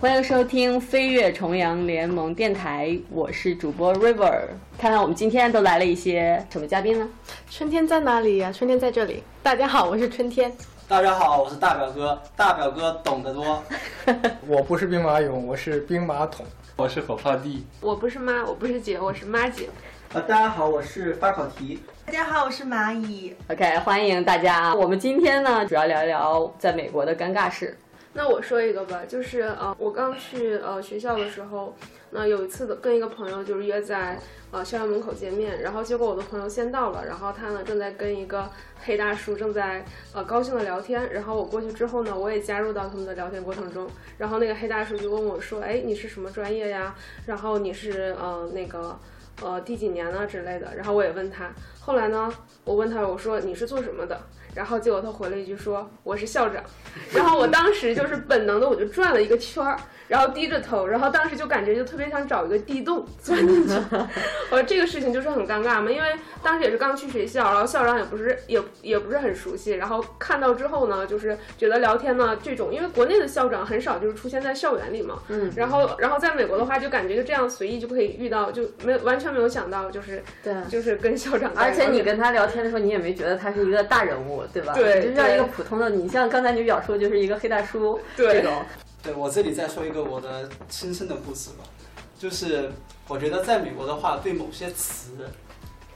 欢迎收听飞跃重阳联盟电台，我是主播 River。看看我们今天都来了一些什么嘉宾呢？春天在哪里呀？春天在这里。大家好，我是春天。大家好，我是大表哥。大表哥懂得多。我不是兵马俑，我是兵马桶。我是火炮弟。我不是妈，我不是姐，我是妈姐。呃，大家好，我是发考题。大家好，我是蚂蚁。OK，欢迎大家。我们今天呢，主要聊一聊在美国的尴尬事。那我说一个吧，就是呃，我刚去呃学校的时候，那有一次的跟一个朋友就是约在呃校园门口见面，然后结果我的朋友先到了，然后他呢正在跟一个黑大叔正在呃高兴的聊天，然后我过去之后呢，我也加入到他们的聊天过程中，然后那个黑大叔就问我说，哎，你是什么专业呀？然后你是呃那个。呃，第几年了之类的，然后我也问他。后来呢，我问他，我说你是做什么的？然后结果他回了一句说我是校长。然后我当时就是本能的，我就转了一个圈儿。然后低着头，然后当时就感觉就特别想找一个地洞 钻进去。我说这个事情就是很尴尬嘛，因为当时也是刚去学校，然后校长也不是也也不是很熟悉，然后看到之后呢，就是觉得聊天呢这种，因为国内的校长很少就是出现在校园里嘛，嗯，然后然后在美国的话就感觉就这样随意就可以遇到，就没有完全没有想到就是对，就是跟校长，而且你跟他聊天的时候，你也没觉得他是一个大人物，对吧？对，就像一个普通的，你像刚才你表述就是一个黑大叔这种。对我这里再说一个我的亲身的故事吧，就是我觉得在美国的话，对某些词，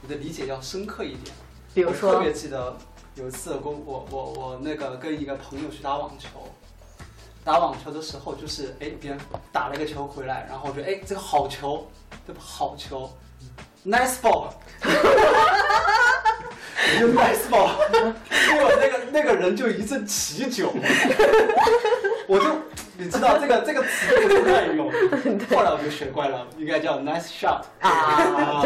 你的理解要深刻一点。比如说，特别记得有一次，我我我我那个跟一个朋友去打网球，打网球的时候，就是哎别人打了一个球回来，然后我觉得哎这个好球，对吧？好球，nice ball，就 nice ball，结果那个那个人就一阵起酒，我就。你知道这个这个词不能乱用，后来我就学乖了，应该叫 nice shot 啊，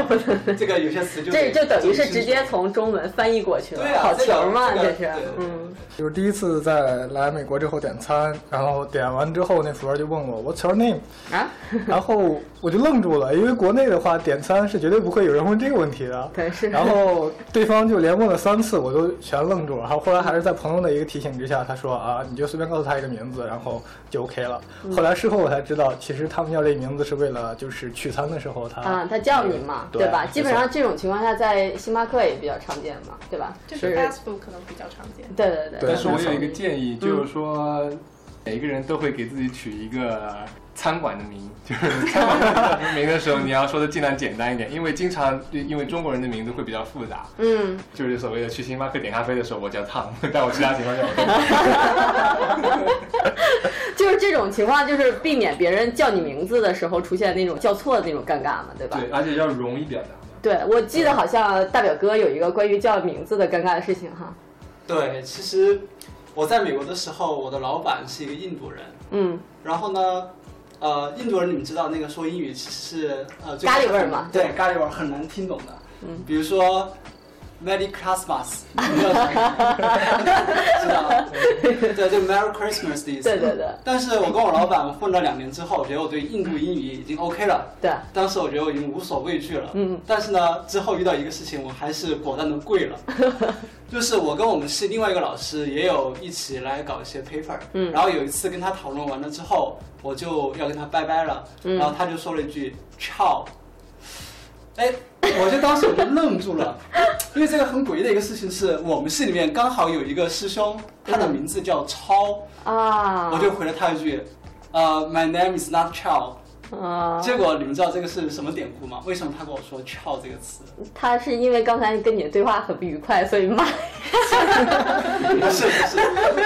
这个有些词就这就等于是直接从中文翻译过去了，对好球嘛，这是，嗯。就是第一次在来美国之后点餐，然后点完之后那服务员就问我 What's your name？啊，然后我就愣住了，因为国内的话点餐是绝对不会有人问这个问题的。对，是。然后对方就连问了三次，我都全愣住了。然后后来还是在朋友的一个提醒之下，他说啊，你就随便告诉他一个名字，然后就 OK 了。后来事后我才知道，其实他们要这名字是为了就是取餐的时候他啊，他叫你嘛，对吧？基本上这种情况下在星巴克也比较常见嘛，对吧？就是 fast food 可能比较常见。对对对。但是我有一个建议。建议就是说，每一个人都会给自己取一个餐馆的名，就是餐馆的名的时候，你要说的尽量简单一点，因为经常因为中国人的名字会比较复杂。嗯，就是所谓的去星巴克点咖啡的时候，我叫汤，但我其他情况下，就是这种情况，就是避免别人叫你名字的时候出现那种叫错的那种尴尬嘛，对吧？对，而且要容易表达。对，我记得好像大表哥有一个关于叫名字的尴尬的事情哈。对，其实。我在美国的时候，我的老板是一个印度人。嗯。然后呢，呃，印度人你们知道那个说英语其实是呃咖喱味儿嘛？对，咖喱味儿很难听懂的。嗯。比如说，Merry Christmas，知道？对，就 Merry Christmas 的意思。对对对。但是我跟我老板混了两年之后，我觉得我对印度英语已经 OK 了。对。当时我觉得我已经无所畏惧了。嗯。但是呢，之后遇到一个事情，我还是果断的跪了。就是我跟我们系另外一个老师也有一起来搞一些 paper，嗯，然后有一次跟他讨论完了之后，我就要跟他拜拜了，嗯，然后他就说了一句 ciao，哎，我就当时我就愣住了，因为这个很诡异的一个事情是我们系里面刚好有一个师兄，他的名字叫超，啊，我就回了他一句，呃，my name is not ciao。啊！结果你们知道这个是什么典故吗？为什么他跟我说“翘”这个词？他是因为刚才跟你的对话很不愉快，所以骂。不是不是，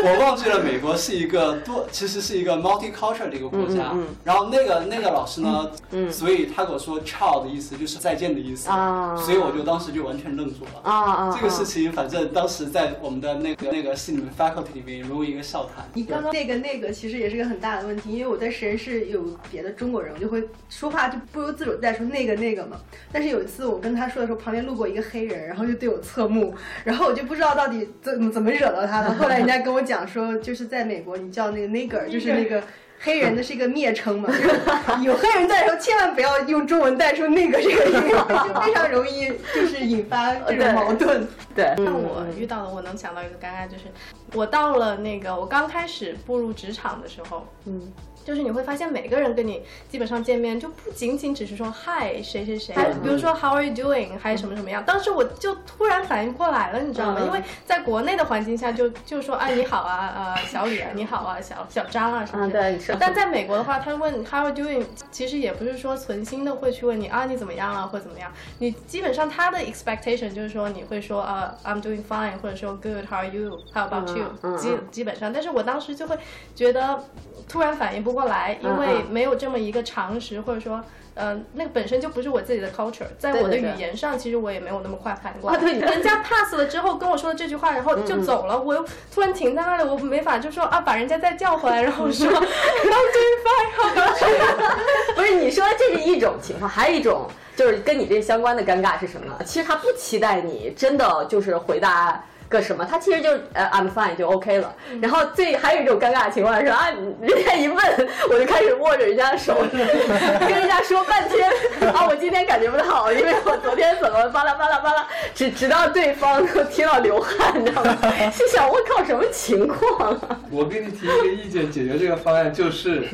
我忘记了。美国是一个多，其实是一个 multicultural 的一个国家。嗯嗯。然后那个那个老师呢，嗯，所以他跟我说 “ciao” 的意思就是再见的意思啊。所以我就当时就完全愣住了啊啊！这个事情反正当时在我们的那个那个系里面 faculty 里面如一个笑谈。你刚刚那个那个其实也是个很大的问题，因为我在实验室有别的中国人。我就会说话就不由自主在说那个那个嘛，但是有一次我跟他说的时候，旁边路过一个黑人，然后就对我侧目，然后我就不知道到底怎怎么惹到他的。后来人家跟我讲说，就是在美国你叫那个 nigger，就是那个黑人的是一个蔑称嘛，有黑人在的时候千万不要用中文带出那个这个音，就非常容易就是引发这种矛盾。对，那我遇到的我能想到一个尴尬，就是我到了那个我刚开始步入职场的时候，嗯。就是你会发现每个人跟你基本上见面就不仅仅只是说嗨谁谁谁，还比如说 How are you doing，还有什么什么样。当时我就突然反应过来了，你知道吗？嗯。因为在国内的环境下就就说啊你好啊，呃小李啊你好啊小小张啊什么嗯，的。对，但在美国的话，他问 How are you doing，其实也不是说存心的会去问你啊你怎么样啊或者怎么样，你基本上他的 expectation 就是说你会说啊 I'm doing fine，或者说 Good，How are you，How about 嗯 you，、嗯基嗯基本上，但是我当时就会觉得突然反应不过来，因为嗯嗯没有这么一个常识，或者说。呃，那个本身就不是我自己的 culture，在我的语言上，其实我也没有那么快反应过来。啊对人家 pass 了之后跟我说了这句话，然后就走了，我又突然停在那里，我没法就说啊，把人家再叫回来，然后说？不是你说这是一种情况，还有一种就是跟你这相关的尴尬是什么呢？其实他不期待你真的就是回答。个什么？他其实就呃 I'm fine 就 OK 了。然后最还有一种尴尬的情况是啊，人家一问我就开始握着人家的手，跟人家说半天啊，我今天感觉不太好，因为我昨天怎么巴拉巴拉巴拉，直直到对方都听到流汗，你知道吗？心想我靠，什么情况啊？我给你提一个意见，解决这个方案就是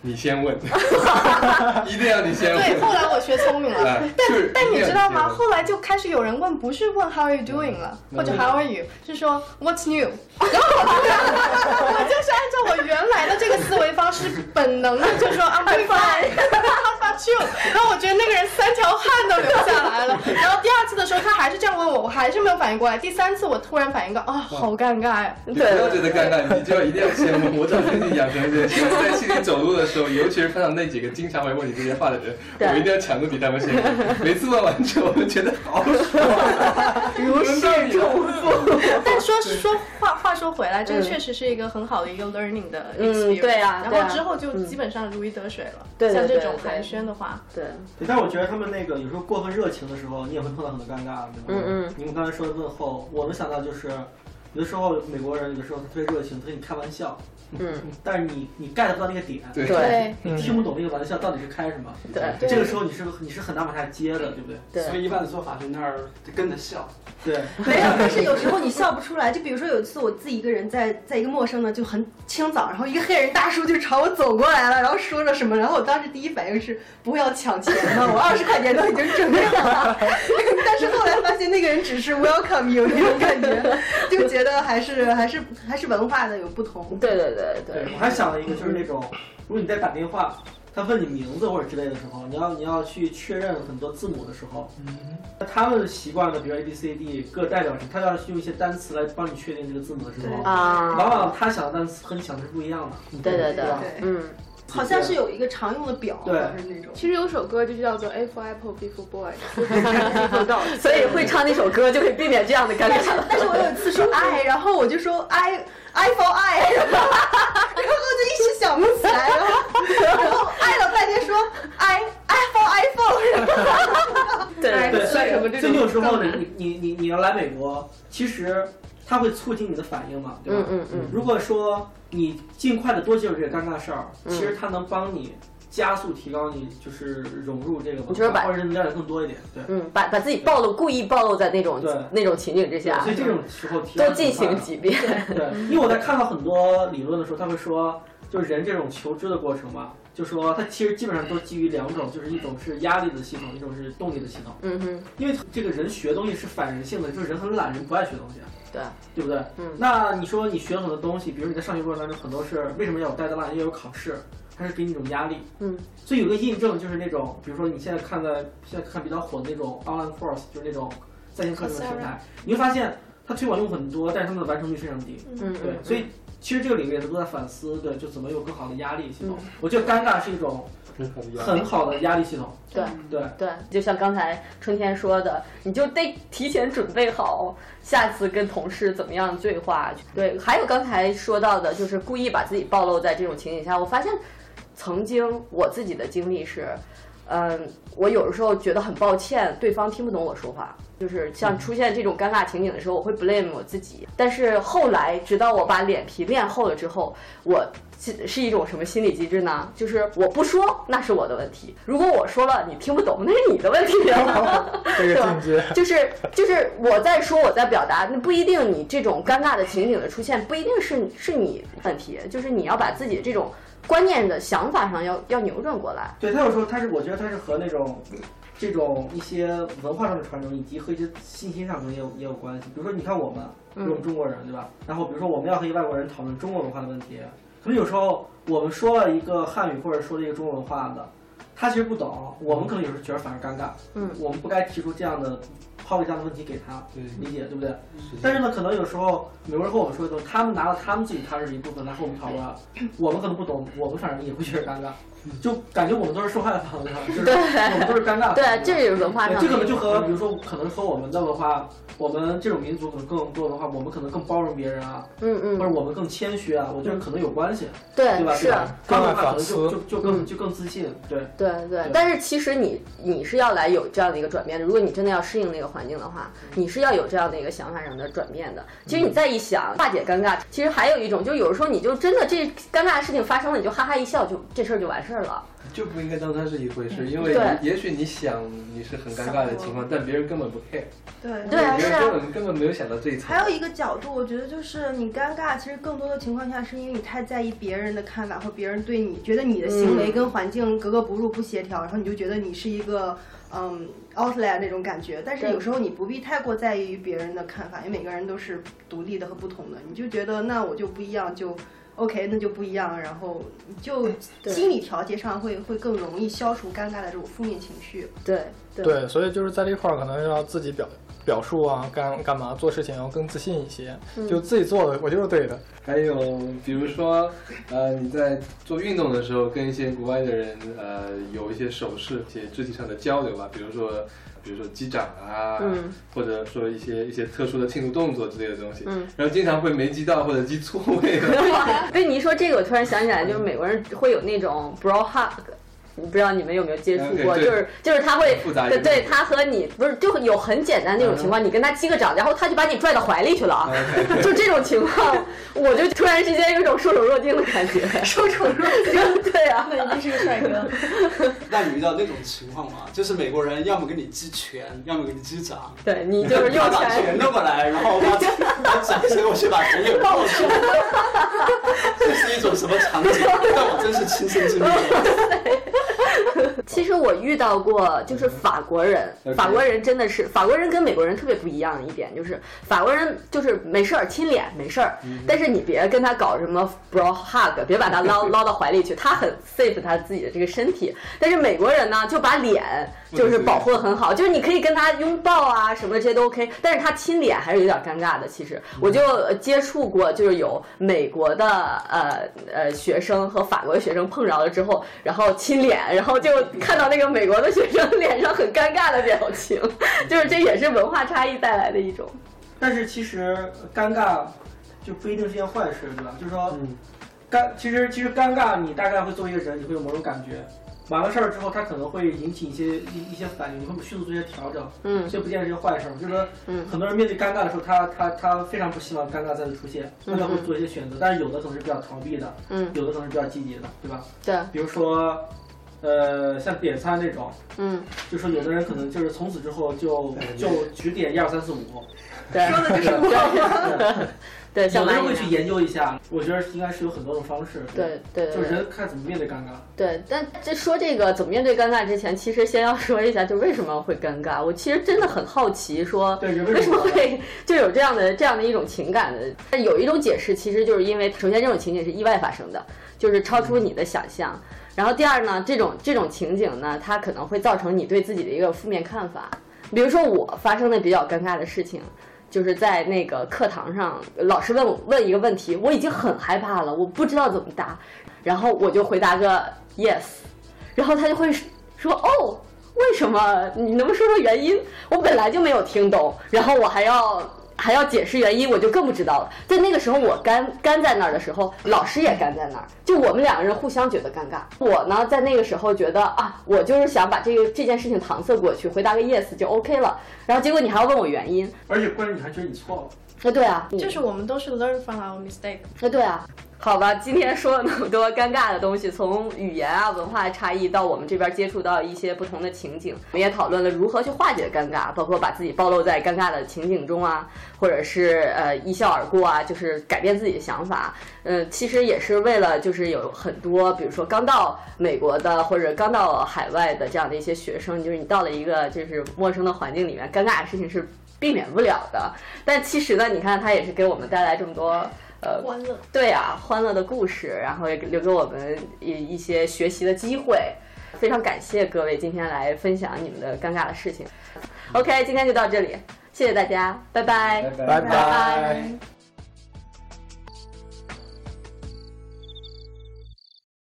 你先问，一定要你先问。对，后来我学聪明了。但但你知道吗？后来就开始有人问，不是问 How are you doing 了，或者 How How are you，是说 What's new。然后我就 我就是按照我原来的这个思维方式，本能的就说 I'm fine。You？然后我觉得那个人三条汗都流下来了。然后第二次的时候，他还是这样问我，我还是没有反应过来。第三次我突然反应过，啊，好尴尬呀。你不要觉得尴尬，你就要一定要先问。我早就已经养成这个习惯，在戏里走路的时候，尤其是碰到那几个经常会问你这些话的人，我一定要抢着比他们先问。每次问完之后，我都觉得好爽，如释重负。但说说话话说回来，这个确实是一个很好的一个 learning 的嗯 experience。对啊然后之后就基本上如鱼得水了。对对像这种寒暄的话，对，对，但我觉得他们那个有时候过分热情的时候，你也会碰到很多尴尬，对吧？嗯嗯。你们刚才说的问候，我能想到就是，有的时候美国人有的时候他特别热情，他跟你开玩笑，嗯，但是你你 get 不到那个点，对对你听不懂那个玩笑到底是开什么。对这个时候你是你是很难往下接的，对不对？对所以一般的做法就那儿跟着笑。对，啊没有，但是有时候你笑不出来。就比如说有一次我自己一个人在在一个陌生的就很清早，然后一个黑人大叔就朝我走过来了，然后说了什么，然后我当时第一反应是不会要抢钱吗？我二十块钱都已经准备好了，但是后来发现那个人只是 welcome you 那种感觉，就觉得还是还是还是文化的有不同。对对对对对，我还想了一个，就是那种，如果你在打电话，他问你名字或者之类的时候，你要你要去确认很多字母的时候，那他们习惯的，比如 A B C D 各代表什么，他要用一些单词来帮你确定这个字母的时候，啊，往往他想的单词和你想的是不一样的。对对对吧，嗯，好像是有一个常用的表，对还是那种。其实有首歌就叫做 A for Apple, B for Dog。所以会唱那首歌就可以避免这样的尴但是尬。但是我有一次说 I，，然后我就说 I I for 爱，然后然后就一时想不起来，然后然后爱了半天说 I I for iPhone，然后对对，算什么这种所以你你你你你要来美国，其实它会促进你的反应嘛，对吧？嗯嗯嗯。如果说你尽快的多接受这个尴尬事儿，嗯其实它能帮你加速提高你就是融入这个或者是了解更多一点，对。嗯，把把自己暴露，故意暴露在那种对。那种情景之下。所以，这种时候提高多进行几遍。对，因为我在看到很多理论的时候，他会说，就是人这种求知的过程嘛，就说它其实基本上都基于两种，就是一种是压力的系统，一种是动力的系统。嗯哼，因为这个人学东西是反人性的，就是人很懒，人不爱学东西，对，对不对？嗯。那你说你学了很多东西，比如你在上学过程当中，很多是为什么要有 deadline，要有考试，它是给你一种压力。嗯，所以有个印证就是那种，比如说你现在看的现在看比较火的那种 online course，就是那种在线课程的平台，你会发现它推广用很多，但是他们的完成率非常低。嗯对，嗯，所以其实这个领域也都在反思，对，就怎么有更好的压力系统。我觉得尴尬是一种很好的压力系统。对对，对，就像刚才春天说的，你就得提前准备好下次跟同事怎么样对话。对，还有刚才说到的，就是故意把自己暴露在这种情景下。我发现，曾经我自己的经历是，嗯，我有的时候觉得很抱歉，对方听不懂我说话。就是像出现这种尴尬情景的时候，我会 blame 我自己。但是后来，直到我把脸皮练厚了之后，我是是一种什么心理机制呢？就是我不说，那是我的问题；如果我说了，你听不懂，那是你的问题。这个对吧境界。就是就是我在说，我在表达，那不一定你这种尴尬的情景的出现，不一定是是你问题，就是你要把自己这种观念的想法上要要扭转过来。对他有时候他是，我觉得他是和那种这种一些文化上的传承，以及和一些信息上可能也有也有关系。比如说，你看我们，比如我们中国人，对吧？然后比如说我们要和一个外国人讨论中国文化的问题，可能有时候我们说了一个汉语或者说了一个中国文化的，他其实不懂，我们可能有时候觉得反而尴尬。嗯，我们不该提出这样的抛给这样的问题给他理解，对不对？但是呢，可能有时候美国人和我们说的东西，他们拿了他们自己他是一部分来和我们讨论，我们可能不懂，我们反正也会觉得尴尬，就感觉我们都是受害方？就是对我们都是尴尬的。对，这也是文化上的。这可能就和比如说，可能和我们的文化，我们这种民族可能更多的话，我们可能更包容别人啊，嗯嗯，或者我们更谦虚啊，我觉得可能有关系，对对吧？是。吧？他们的话可能就就就更就更自信，对。对对，但是其实你你是要来有这样的一个转变的。如果你真的要适应那个环境的话，你是要有这样的一个想法上的转变的。其实你再一想，化解尴尬，其实还有一种，就有的时候你就真的这尴尬的事情发生了，你就哈哈一笑，就这事儿就完事儿了。就不应该当它是一回事，因为也许你想你是很尴尬的情况，但别人根本不 care，对对啊是啊别人根本根本没有想到这一层。还有一个角度，我觉得就是你尴尬，其实更多的情况下是因为你太在意别人的看法，或别人对你觉得你的行为跟环境格格不入、不协调，然后你就觉得你是一个嗯 outlier 那种感觉。但是有时候你不必太过在意于别人的看法，因为每个人都是独立的和不同的。你就觉得那我就不一样就。OK，那就不一样，然后就心理调节上会会更容易消除尴尬的这种负面情绪。对对对，所以就是在这块儿可能要自己表表述啊，干干嘛做事情要更自信一些，就自己做的我就是对的。还有比如说，呃，你在做运动的时候，跟一些国外的人，呃，有一些手势、一些肢体上的交流吧，比如说，比如说击掌啊，嗯或者说一些一些特殊的庆祝动作之类的东西，嗯，然后经常会没击到或者击错位了。被你一说这个，我突然想起来，就是美国人会有那种 bro hug。我不知道你们有没有接触过就是就是他会复杂一对对，他和你不是就有很简单那种情况，你跟他击个掌，然后他就把你拽到怀里去了 啊，就这种情况，我就突然之间有一种受宠若惊的感觉，受宠若惊，对啊，那一定是个帅哥。那你遇到那种情况吗？就是美国人要么给你击拳，要么给你击掌，对你就是用他把拳拳弄过来，然后把把掌伸过去，把拳给抱住。这是一种什么场景？但我真是亲身经历过。其实我遇到过，就是法国人，法国人真的是法国人跟美国人特别不一样的一点，就是法国人就是没事儿亲脸没事儿，但是你别跟他搞什么 bro hug，别把他捞 捞到怀里去，他很 safe 他自己的这个身体，但是美国人呢就把脸就是保护的很好，就是你可以跟他拥抱啊什么的这些都 OK，但是他亲脸还是有点尴尬的。其实。我就呃接触过，就是有美国的呃呃学生和法国的学生碰着了之后，然后亲脸，然后就看到那个美国的学生脸上很尴尬的表情，就是这也是文化差异带来的一种。但是其实尴尬就不一定是件坏事，对吧？就是说，嗯尴其实其实尴尬，你大概会作为一个人，你会有某种感觉。完了事儿之后，他可能会引起一些一一些反应，你会迅速做一些调整，嗯这不见得是个坏事儿。就是说，嗯很多人面对尴尬的时候，他他他非常不希望尴尬再次出现，那他会做一些选择。但是有的可能是比较逃避的，嗯，有的可能是比较积极的，对吧？对，比如说，呃，像点餐那种，嗯就说有的人可能就是从此之后就就只点一二三四五，对，说的就是我。对，有。的人会去研究一下。我觉得应该是有很多种方式，对对对就是人看怎么面对尴尬。对，但这说这个怎么面对尴尬之前，其实先要说一下，就为什么会尴尬。我其实真的很好奇，说对人为什么么会 就有这样的这样的一种情感的？有一种解释，其实就是因为首先这种情景是意外发生的，就是超出你的想象。然后第二呢，这种这种情景呢，它可能会造成你对自己的一个负面看法。比如说我发生的比较尴尬的事情，就是在那个课堂上，老师问我问一个问题，我已经很害怕了，我不知道怎么答，然后我就回答个 yes，然后他就会说哦，为什么？你能不能说说原因？我本来就没有听懂，然后我还要。还要解释原因，我就更不知道了。在那个时候，我干干在那儿的时候，老师也干在那儿，就我们两个人互相觉得尴尬。我呢，在那个时候觉得啊，我就是想把这个这件事情搪塞过去，回答个 yes 就 OK 了。然后结果你还要问我原因，而且关键你还觉得你错了，哎，对啊，就是我们都是 learn from our mistake。哎，对啊，好吧，今天说了那么多尴尬的东西，从语言啊、文化差异到我们这边接触到一些不同的情景，我们也讨论了如何去化解尴尬，包括把自己暴露在尴尬的情景中啊，或者是呃一笑而过啊，就是改变自己的想法。嗯，其实也是为了就是有很多，比如说刚到美国的或者刚到海外的这样的一些学生，就是你到了一个就是陌生的环境里面，尴尬的事情是避免不了的。但其实呢，你看他也是给我们带来这么多。呃，欢乐，对啊，欢乐的故事，然后也留给我们一一些学习的机会。非常感谢各位今天来分享你们的尴尬的事情。OK，今天就到这里，谢谢大家，拜拜，拜拜。